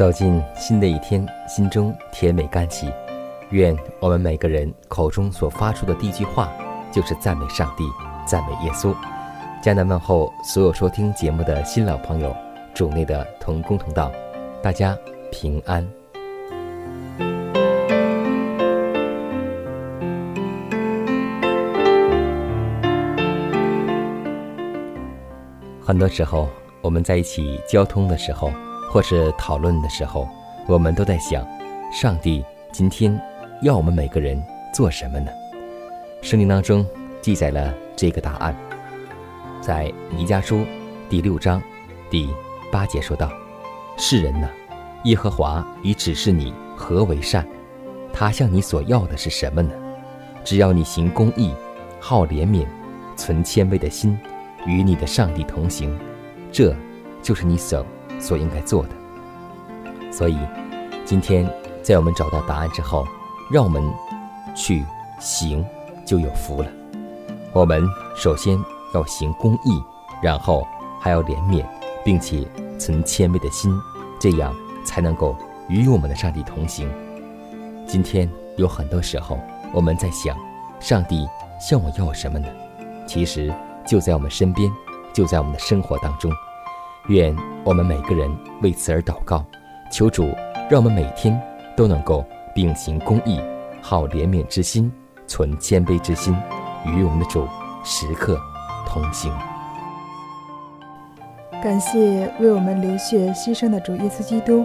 走进新的一天，心中甜美甘喜。愿我们每个人口中所发出的第一句话，就是赞美上帝、赞美耶稣。加拿问候所有收听节目的新老朋友，主内的同工同道，大家平安。很多时候，我们在一起交通的时候。或是讨论的时候，我们都在想，上帝今天要我们每个人做什么呢？圣经当中记载了这个答案，在尼迦书第六章第八节说道：“世人呢，耶和华已指示你何为善，他向你所要的是什么呢？只要你行公义，好怜悯，存谦卑的心，与你的上帝同行，这就是你所。”所应该做的，所以今天在我们找到答案之后，让我们去行，就有福了。我们首先要行公义，然后还要怜悯，并且存谦卑的心，这样才能够与我们的上帝同行。今天有很多时候我们在想，上帝向我要什么呢？其实就在我们身边，就在我们的生活当中。愿我们每个人为此而祷告，求主让我们每天都能够秉行公义，好怜悯之心，存谦卑之心，与我们的主时刻同行。感谢为我们流血牺牲的主耶稣基督，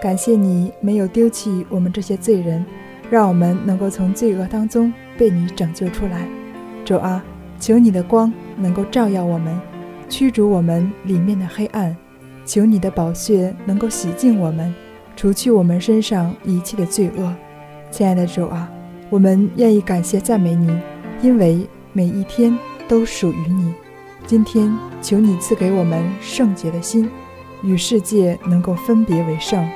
感谢你没有丢弃我们这些罪人，让我们能够从罪恶当中被你拯救出来。主啊，求你的光能够照耀我们。驱逐我们里面的黑暗，求你的宝血能够洗净我们，除去我们身上一切的罪恶。亲爱的主啊，我们愿意感谢赞美你，因为每一天都属于你。今天求你赐给我们圣洁的心，与世界能够分别为圣。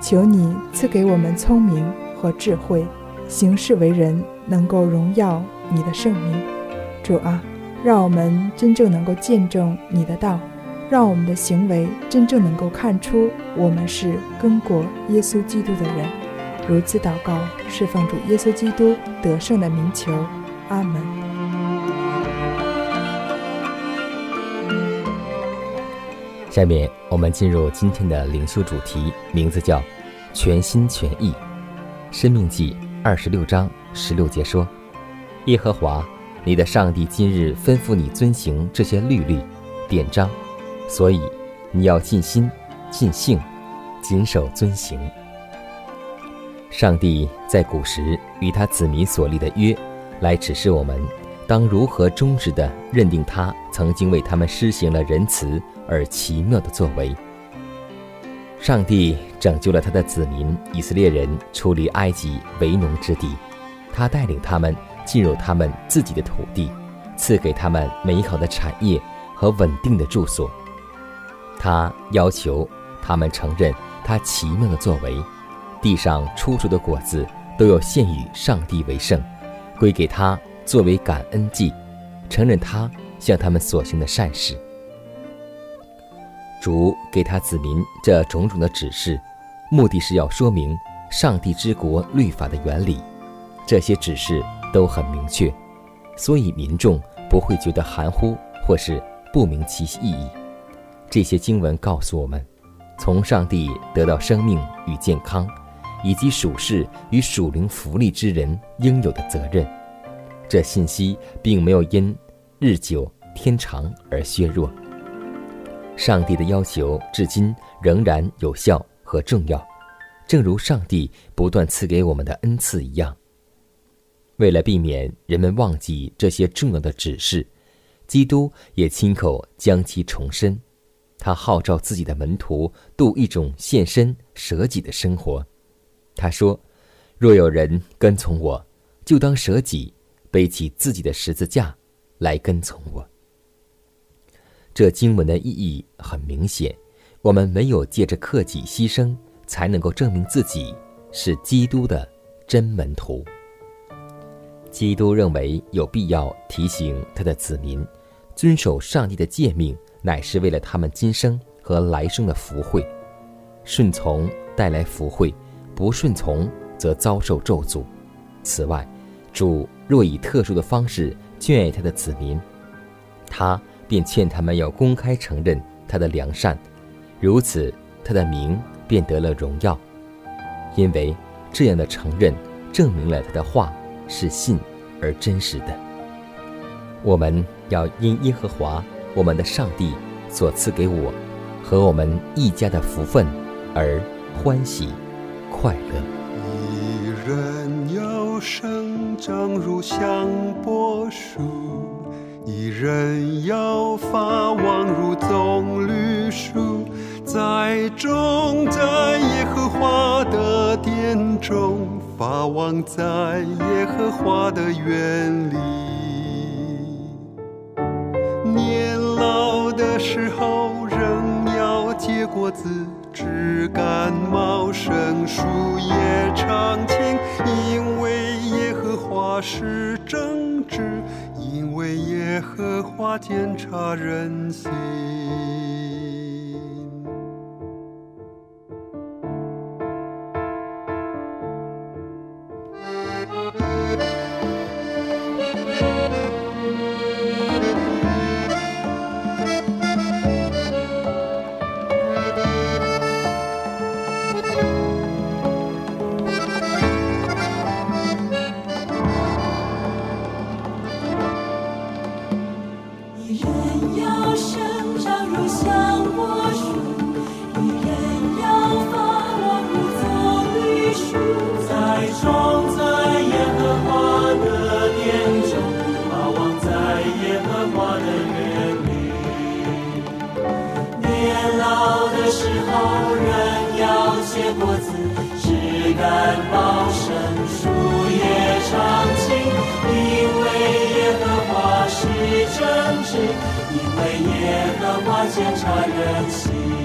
求你赐给我们聪明和智慧，行事为人能够荣耀你的圣名。主啊。让我们真正能够见证你的道，让我们的行为真正能够看出我们是跟过耶稣基督的人。如此祷告，是奉主耶稣基督得胜的名求，阿门。下面我们进入今天的灵修主题，名字叫“全心全意”。生命记二十六章十六节说：“耶和华。”你的上帝今日吩咐你遵行这些律例、典章，所以你要尽心、尽性、谨守遵行。上帝在古时与他子民所立的约，来指示我们当如何忠实地认定他曾经为他们施行了仁慈而奇妙的作为。上帝拯救了他的子民以色列人出离埃及为农之地，他带领他们。进入他们自己的土地，赐给他们美好的产业和稳定的住所。他要求他们承认他奇妙的作为，地上出熟的果子都要献与上帝为圣，归给他作为感恩祭，承认他向他们所行的善事。主给他子民这种种的指示，目的是要说明上帝之国律法的原理。这些指示都很明确，所以民众不会觉得含糊或是不明其意义。这些经文告诉我们，从上帝得到生命与健康，以及属世与属灵福利之人应有的责任。这信息并没有因日久天长而削弱。上帝的要求至今仍然有效和重要，正如上帝不断赐给我们的恩赐一样。为了避免人们忘记这些重要的指示，基督也亲口将其重申。他号召自己的门徒度一种献身舍己的生活。他说：“若有人跟从我，就当舍己，背起自己的十字架来跟从我。”这经文的意义很明显，我们没有借着克己牺牲，才能够证明自己是基督的真门徒。基督认为有必要提醒他的子民，遵守上帝的诫命，乃是为了他们今生和来生的福慧。顺从带来福慧，不顺从则遭受咒诅。此外，主若以特殊的方式眷爱他的子民，他。便劝他们要公开承认他的良善，如此他的名便得了荣耀。因为这样的承认证明了他的话是信而真实的。我们要因耶和华我们的上帝所赐给我和我们一家的福分而欢喜快乐。一人要生长如香柏树。一人要发旺如棕榈树，栽种在耶和华的殿中，发旺在耶和华的园里。年老的时候仍要结果子，枝干茂盛，树叶常青，因为耶和华是正直。因为耶和华检察人心。果子只敢报声树叶长青因为耶和华是真挚因为耶和华见察人心。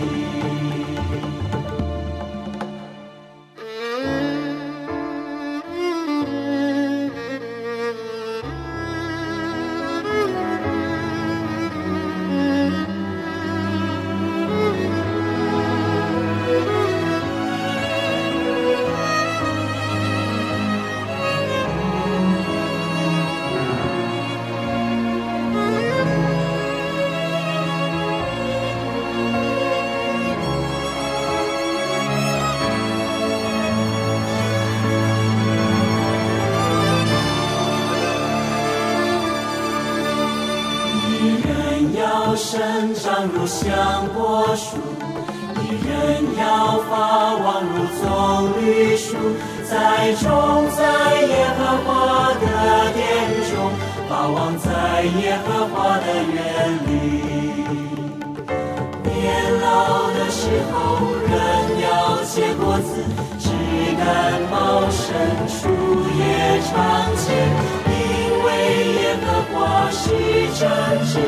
是正直，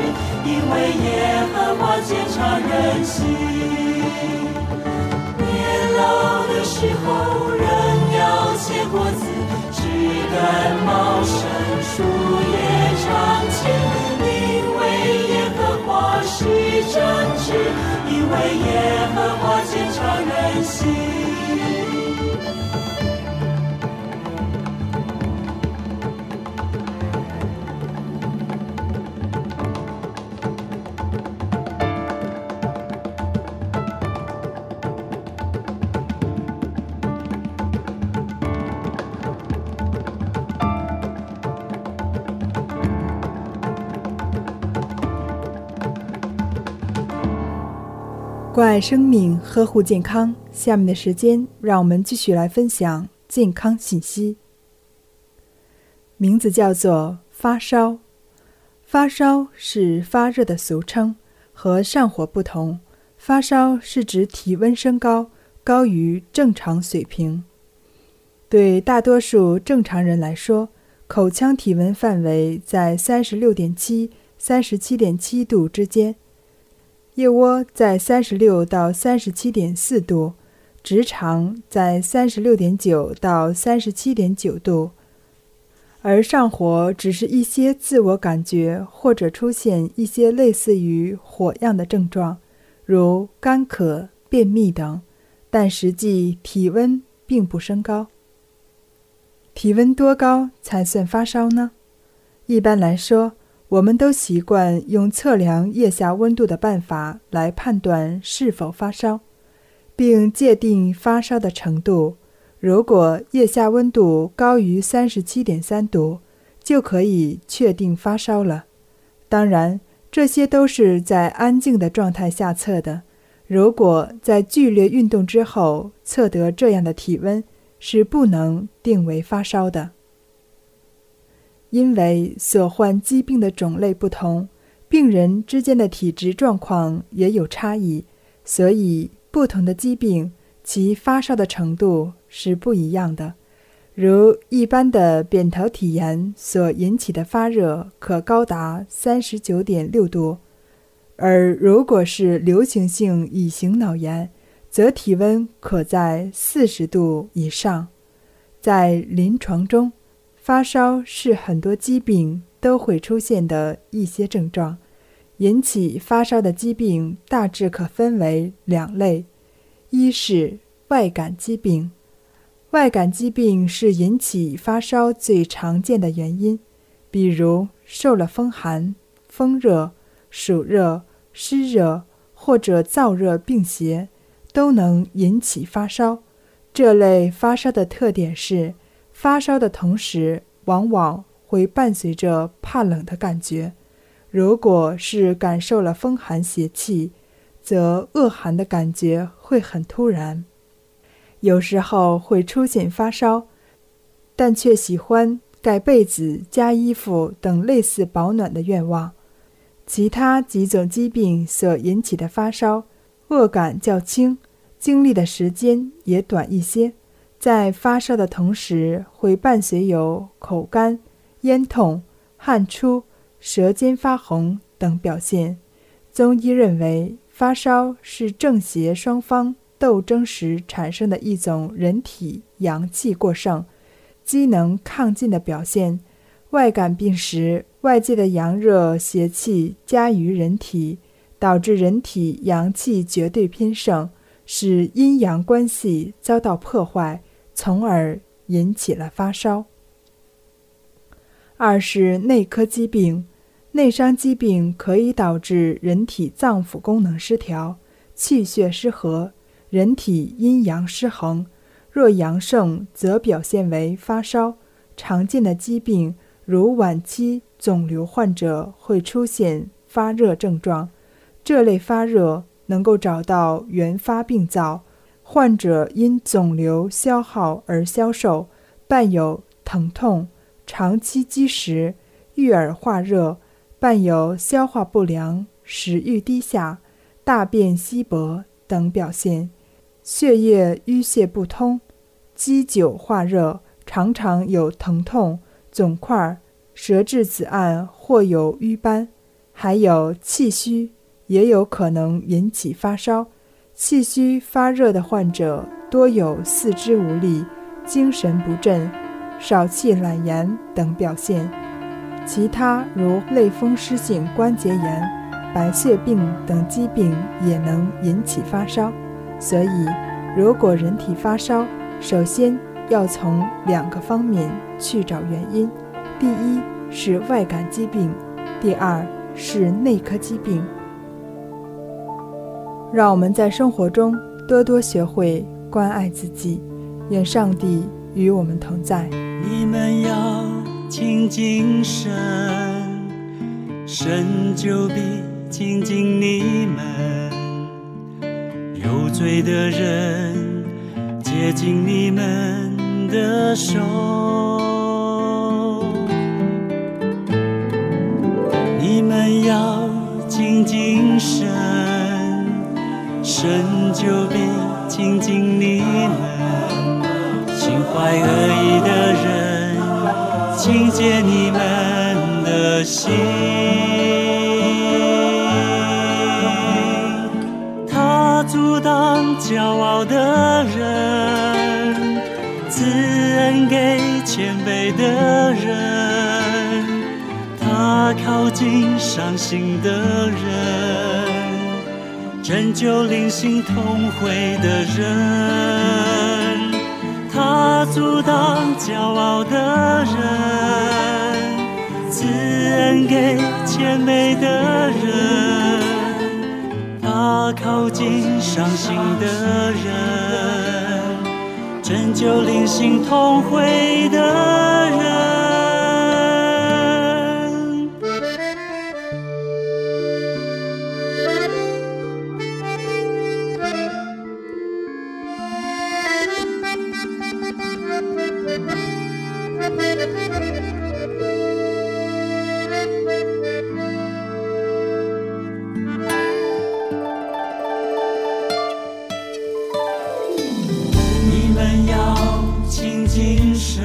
因为耶和华检察人心。年老的时候，人要结果子，枝干茂盛，树叶常青。因为耶和华是正直，因为耶和华检察人心。关爱生命，呵护健康。下面的时间，让我们继续来分享健康信息。名字叫做发烧。发烧是发热的俗称，和上火不同。发烧是指体温升高，高于正常水平。对大多数正常人来说，口腔体温范围在三十六点七、三十七点七度之间。腋窝在三十六到三十七点四度，直肠在三十六点九到三十七点九度，而上火只是一些自我感觉或者出现一些类似于火样的症状，如干渴、便秘等，但实际体温并不升高。体温多高才算发烧呢？一般来说。我们都习惯用测量腋下温度的办法来判断是否发烧，并界定发烧的程度。如果腋下温度高于三十七点三度，就可以确定发烧了。当然，这些都是在安静的状态下测的。如果在剧烈运动之后测得这样的体温，是不能定为发烧的。因为所患疾病的种类不同，病人之间的体质状况也有差异，所以不同的疾病其发烧的程度是不一样的。如一般的扁桃体炎所引起的发热可高达三十九点六度，而如果是流行性乙型脑炎，则体温可在四十度以上。在临床中。发烧是很多疾病都会出现的一些症状。引起发烧的疾病大致可分为两类：一是外感疾病，外感疾病是引起发烧最常见的原因，比如受了风寒、风热、暑热、湿热或者燥热并邪，都能引起发烧。这类发烧的特点是。发烧的同时，往往会伴随着怕冷的感觉。如果是感受了风寒邪气，则恶寒的感觉会很突然。有时候会出现发烧，但却喜欢盖被子、加衣服等类似保暖的愿望。其他几种疾病所引起的发烧，恶感较轻，经历的时间也短一些。在发烧的同时，会伴随有口干、咽痛、汗出、舌尖发红等表现。中医认为，发烧是正邪双方斗争时产生的一种人体阳气过剩、机能亢进的表现。外感病时，外界的阳热邪气加于人体，导致人体阳气绝对偏盛，使阴阳关系遭到破坏。从而引起了发烧。二是内科疾病，内伤疾病可以导致人体脏腑功能失调、气血失和、人体阴阳失衡。若阳盛，则表现为发烧。常见的疾病如晚期肿瘤患者会出现发热症状，这类发热能够找到原发病灶。患者因肿瘤消耗而消瘦，伴有疼痛、长期积食、遇耳化热，伴有消化不良、食欲低下、大便稀薄等表现，血液淤血不通，积久化热，常常有疼痛、肿块、舌质紫暗或有瘀斑，还有气虚，也有可能引起发烧。气虚发热的患者多有四肢无力、精神不振、少气懒言等表现。其他如类风湿性关节炎、白血病等疾病也能引起发烧。所以，如果人体发烧，首先要从两个方面去找原因：第一是外感疾病，第二是内科疾病。让我们在生活中多多学会关爱自己，愿上帝与我们同在。你们要亲近神，神就必亲近你们。有罪的人接近你们的手，你们要神就必亲近你们。心怀恶意的人，请解你们的心。他阻挡骄傲的人，赐恩给谦卑的人，他靠近伤心的人，拯救灵性同会的人，他阻挡骄傲的人，赐恩给谦卑的人。他靠近伤心的人，拯救灵性痛悔的人你们要静静神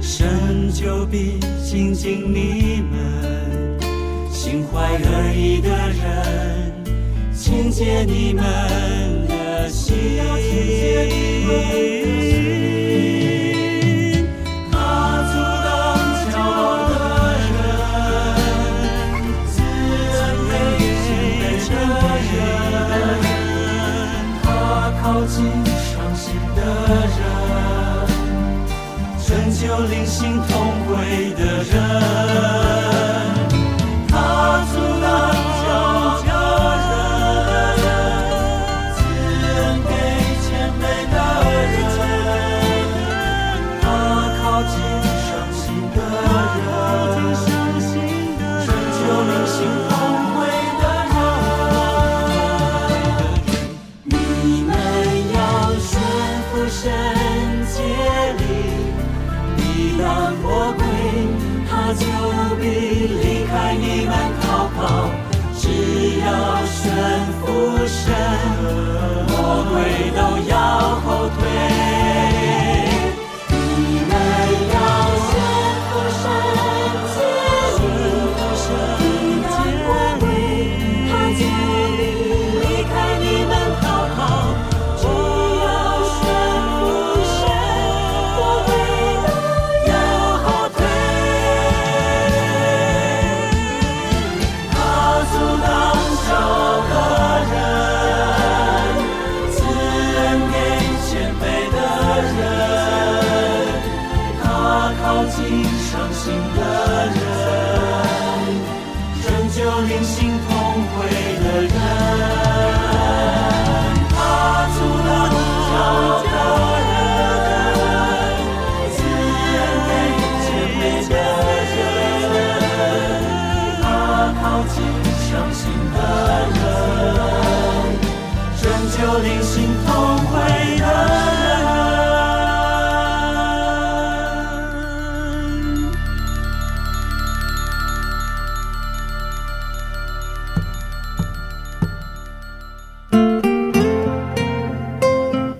神就必亲近你们心怀恶意的人请接你们。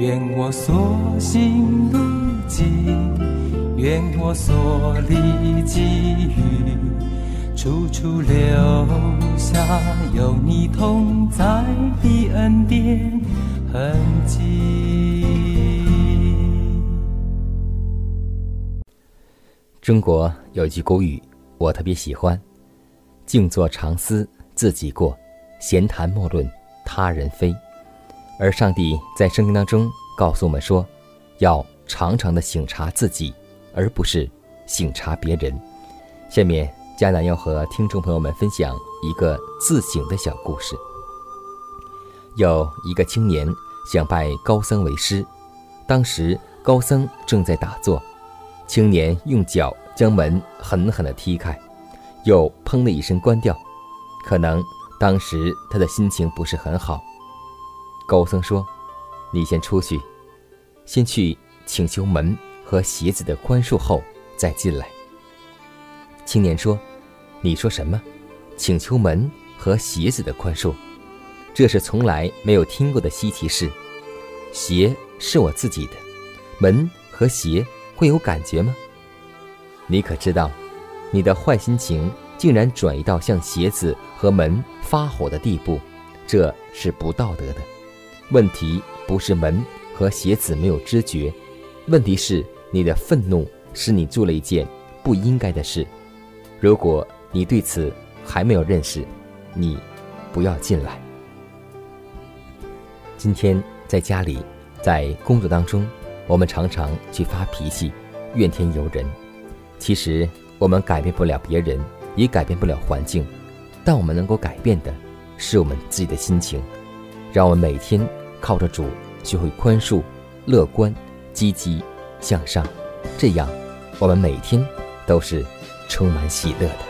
愿我所行路径，愿我所历际遇，处处留下有你同在的恩典痕迹。中国有句古语。我特别喜欢，静坐常思自己过，闲谈莫论他人非。而上帝在圣经当中告诉我们说，要常常的省察自己，而不是省察别人。下面迦南要和听众朋友们分享一个自省的小故事。有一个青年想拜高僧为师，当时高僧正在打坐，青年用脚。将门狠狠地踢开，又砰的一声关掉。可能当时他的心情不是很好。高僧说：“你先出去，先去请求门和鞋子的宽恕，后再进来。”青年说：“你说什么？请求门和鞋子的宽恕？这是从来没有听过的稀奇事。鞋是我自己的，门和鞋会有感觉吗？”你可知道，你的坏心情竟然转移到向鞋子和门发火的地步，这是不道德的。问题不是门和鞋子没有知觉，问题是你的愤怒使你做了一件不应该的事。如果你对此还没有认识，你不要进来。今天在家里，在工作当中，我们常常去发脾气，怨天尤人。其实我们改变不了别人，也改变不了环境，但我们能够改变的是我们自己的心情。让我们每天靠着主，学会宽恕、乐观、积极向上，这样我们每天都是充满喜乐的。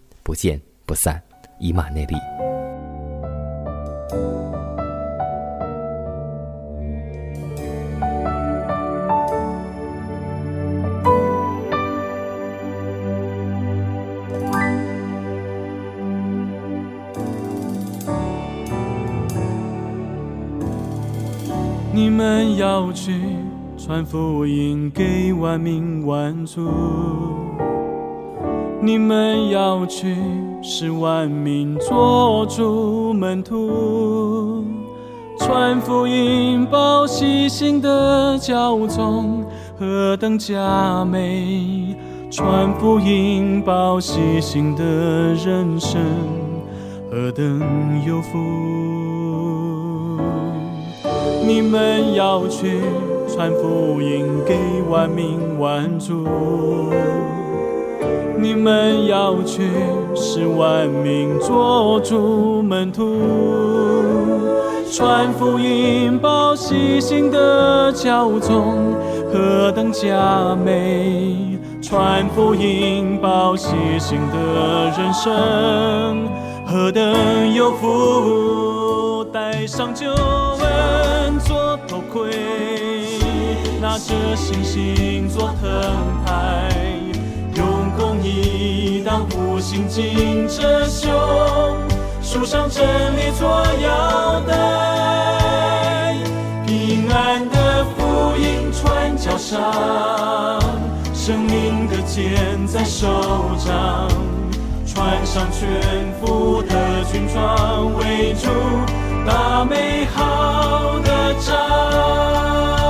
不见不散，以马内利。你们要去传福音给万民万族。你们要去，使万民做主门徒，传福音报喜信的教宗何等佳美，传福音报喜信的人生何等有福。你们要去，传福音给万民万族。你们要去，使万民做主门徒，传福音报喜信的教宗何等佳美，传福音报喜信的人生何等有福，戴上救恩。盔，拿着星星做盾牌，当护心紧着胸，树上真理做腰带，平安的福音传脚上，生命的剑在手掌。穿上全副的军装，围住大美好的仗。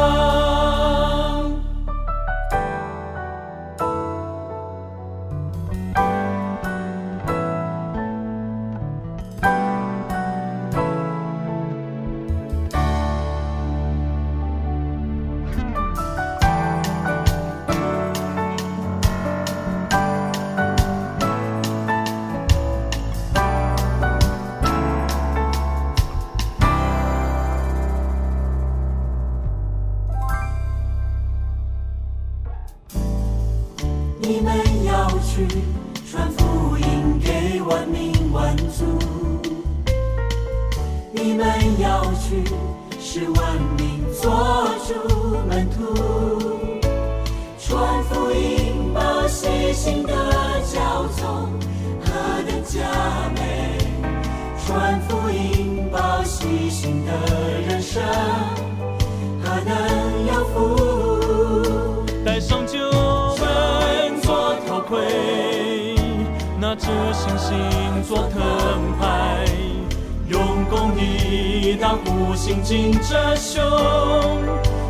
着胸，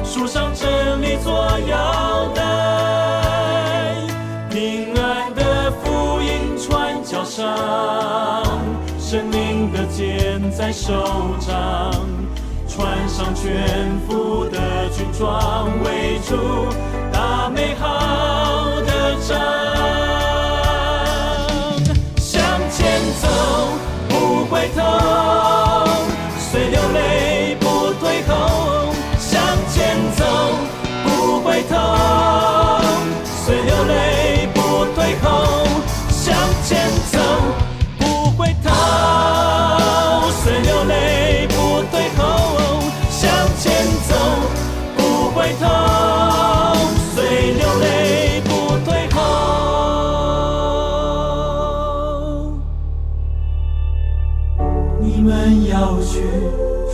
树上真理做腰带，平安的福音传脚上，神灵的剑在手掌，穿上全副的军装，围住大美好的仗。向前走，不回头，虽流泪回头，虽流泪不退后。向前走，不回头，虽流泪不退后。向前走，不回头，虽流泪不退后你们要去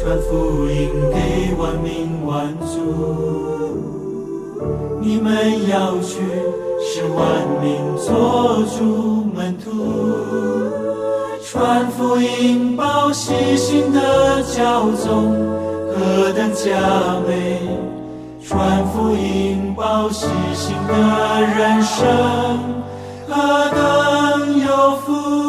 传福音给万民万族，你们要去使万民做主门徒，传福音报喜信的教宗何等佳美，传福音报喜信的人生何等有福。